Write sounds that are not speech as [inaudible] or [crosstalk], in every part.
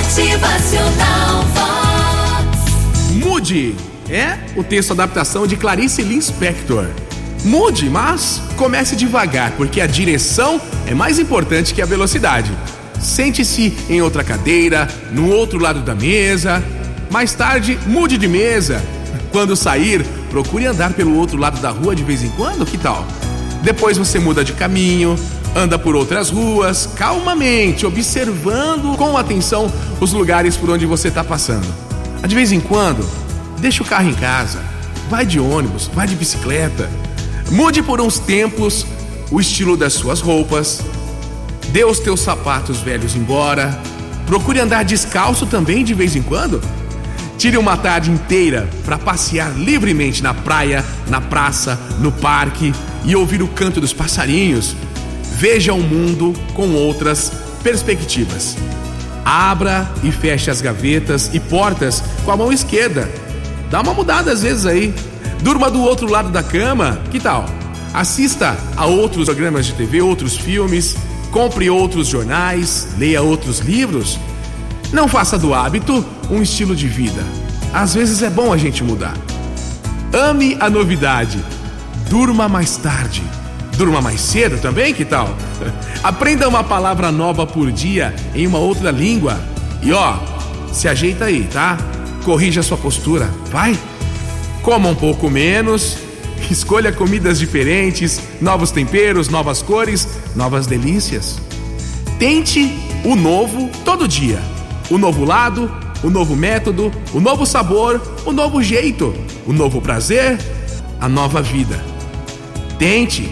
Motivacional Vox. Mude é o texto adaptação de Clarice Lispector. Mude, mas comece devagar, porque a direção é mais importante que a velocidade. Sente-se em outra cadeira, no outro lado da mesa. Mais tarde, mude de mesa. Quando sair, procure andar pelo outro lado da rua de vez em quando, que tal? Depois você muda de caminho, anda por outras ruas, calmamente, observando com atenção os lugares por onde você está passando. De vez em quando, deixa o carro em casa, vai de ônibus, vai de bicicleta. Mude por uns tempos o estilo das suas roupas. Dê os teus sapatos velhos embora. Procure andar descalço também de vez em quando. Tire uma tarde inteira para passear livremente na praia, na praça, no parque e ouvir o canto dos passarinhos. Veja o mundo com outras perspectivas. Abra e feche as gavetas e portas com a mão esquerda. Dá uma mudada às vezes aí. Durma do outro lado da cama, que tal? Assista a outros programas de TV, outros filmes, compre outros jornais, leia outros livros. Não faça do hábito um estilo de vida. Às vezes é bom a gente mudar. Ame a novidade. Durma mais tarde. Durma mais cedo também, que tal? [laughs] Aprenda uma palavra nova por dia em uma outra língua. E ó, se ajeita aí, tá? Corrija sua postura, vai? Coma um pouco menos, [laughs] escolha comidas diferentes, novos temperos, novas cores, novas delícias. Tente o novo todo dia. O novo lado, o novo método, o novo sabor, o novo jeito, o novo prazer, a nova vida. Tente.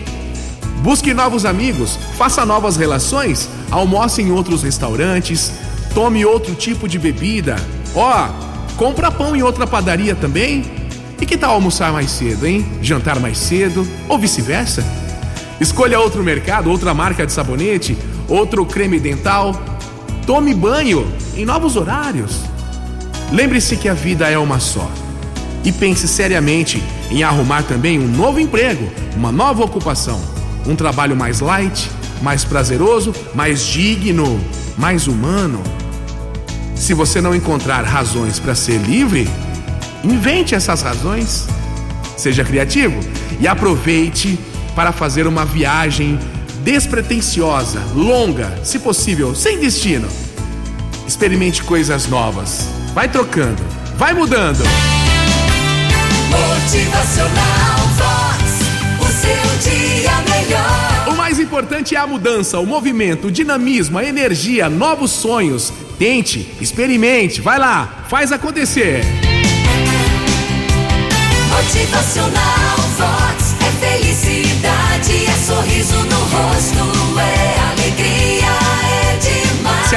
Busque novos amigos, faça novas relações, almoce em outros restaurantes, tome outro tipo de bebida. Ó, compra pão em outra padaria também e que tal almoçar mais cedo, hein? Jantar mais cedo, ou vice-versa? Escolha outro mercado, outra marca de sabonete, outro creme dental. Tome banho em novos horários. Lembre-se que a vida é uma só. E pense seriamente em arrumar também um novo emprego, uma nova ocupação, um trabalho mais light, mais prazeroso, mais digno, mais humano. Se você não encontrar razões para ser livre, Invente essas razões, seja criativo e aproveite para fazer uma viagem despretensiosa, longa, se possível, sem destino. Experimente coisas novas. Vai trocando, vai mudando. Motivacional Vox, o seu dia melhor. O mais importante é a mudança, o movimento, o dinamismo, a energia, novos sonhos. Tente, experimente, vai lá, faz acontecer. Motivacional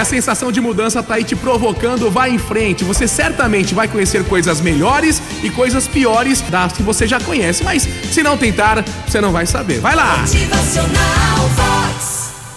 a sensação de mudança tá aí te provocando, vai em frente. Você certamente vai conhecer coisas melhores e coisas piores das que você já conhece. Mas se não tentar, você não vai saber. Vai lá! Motivacional.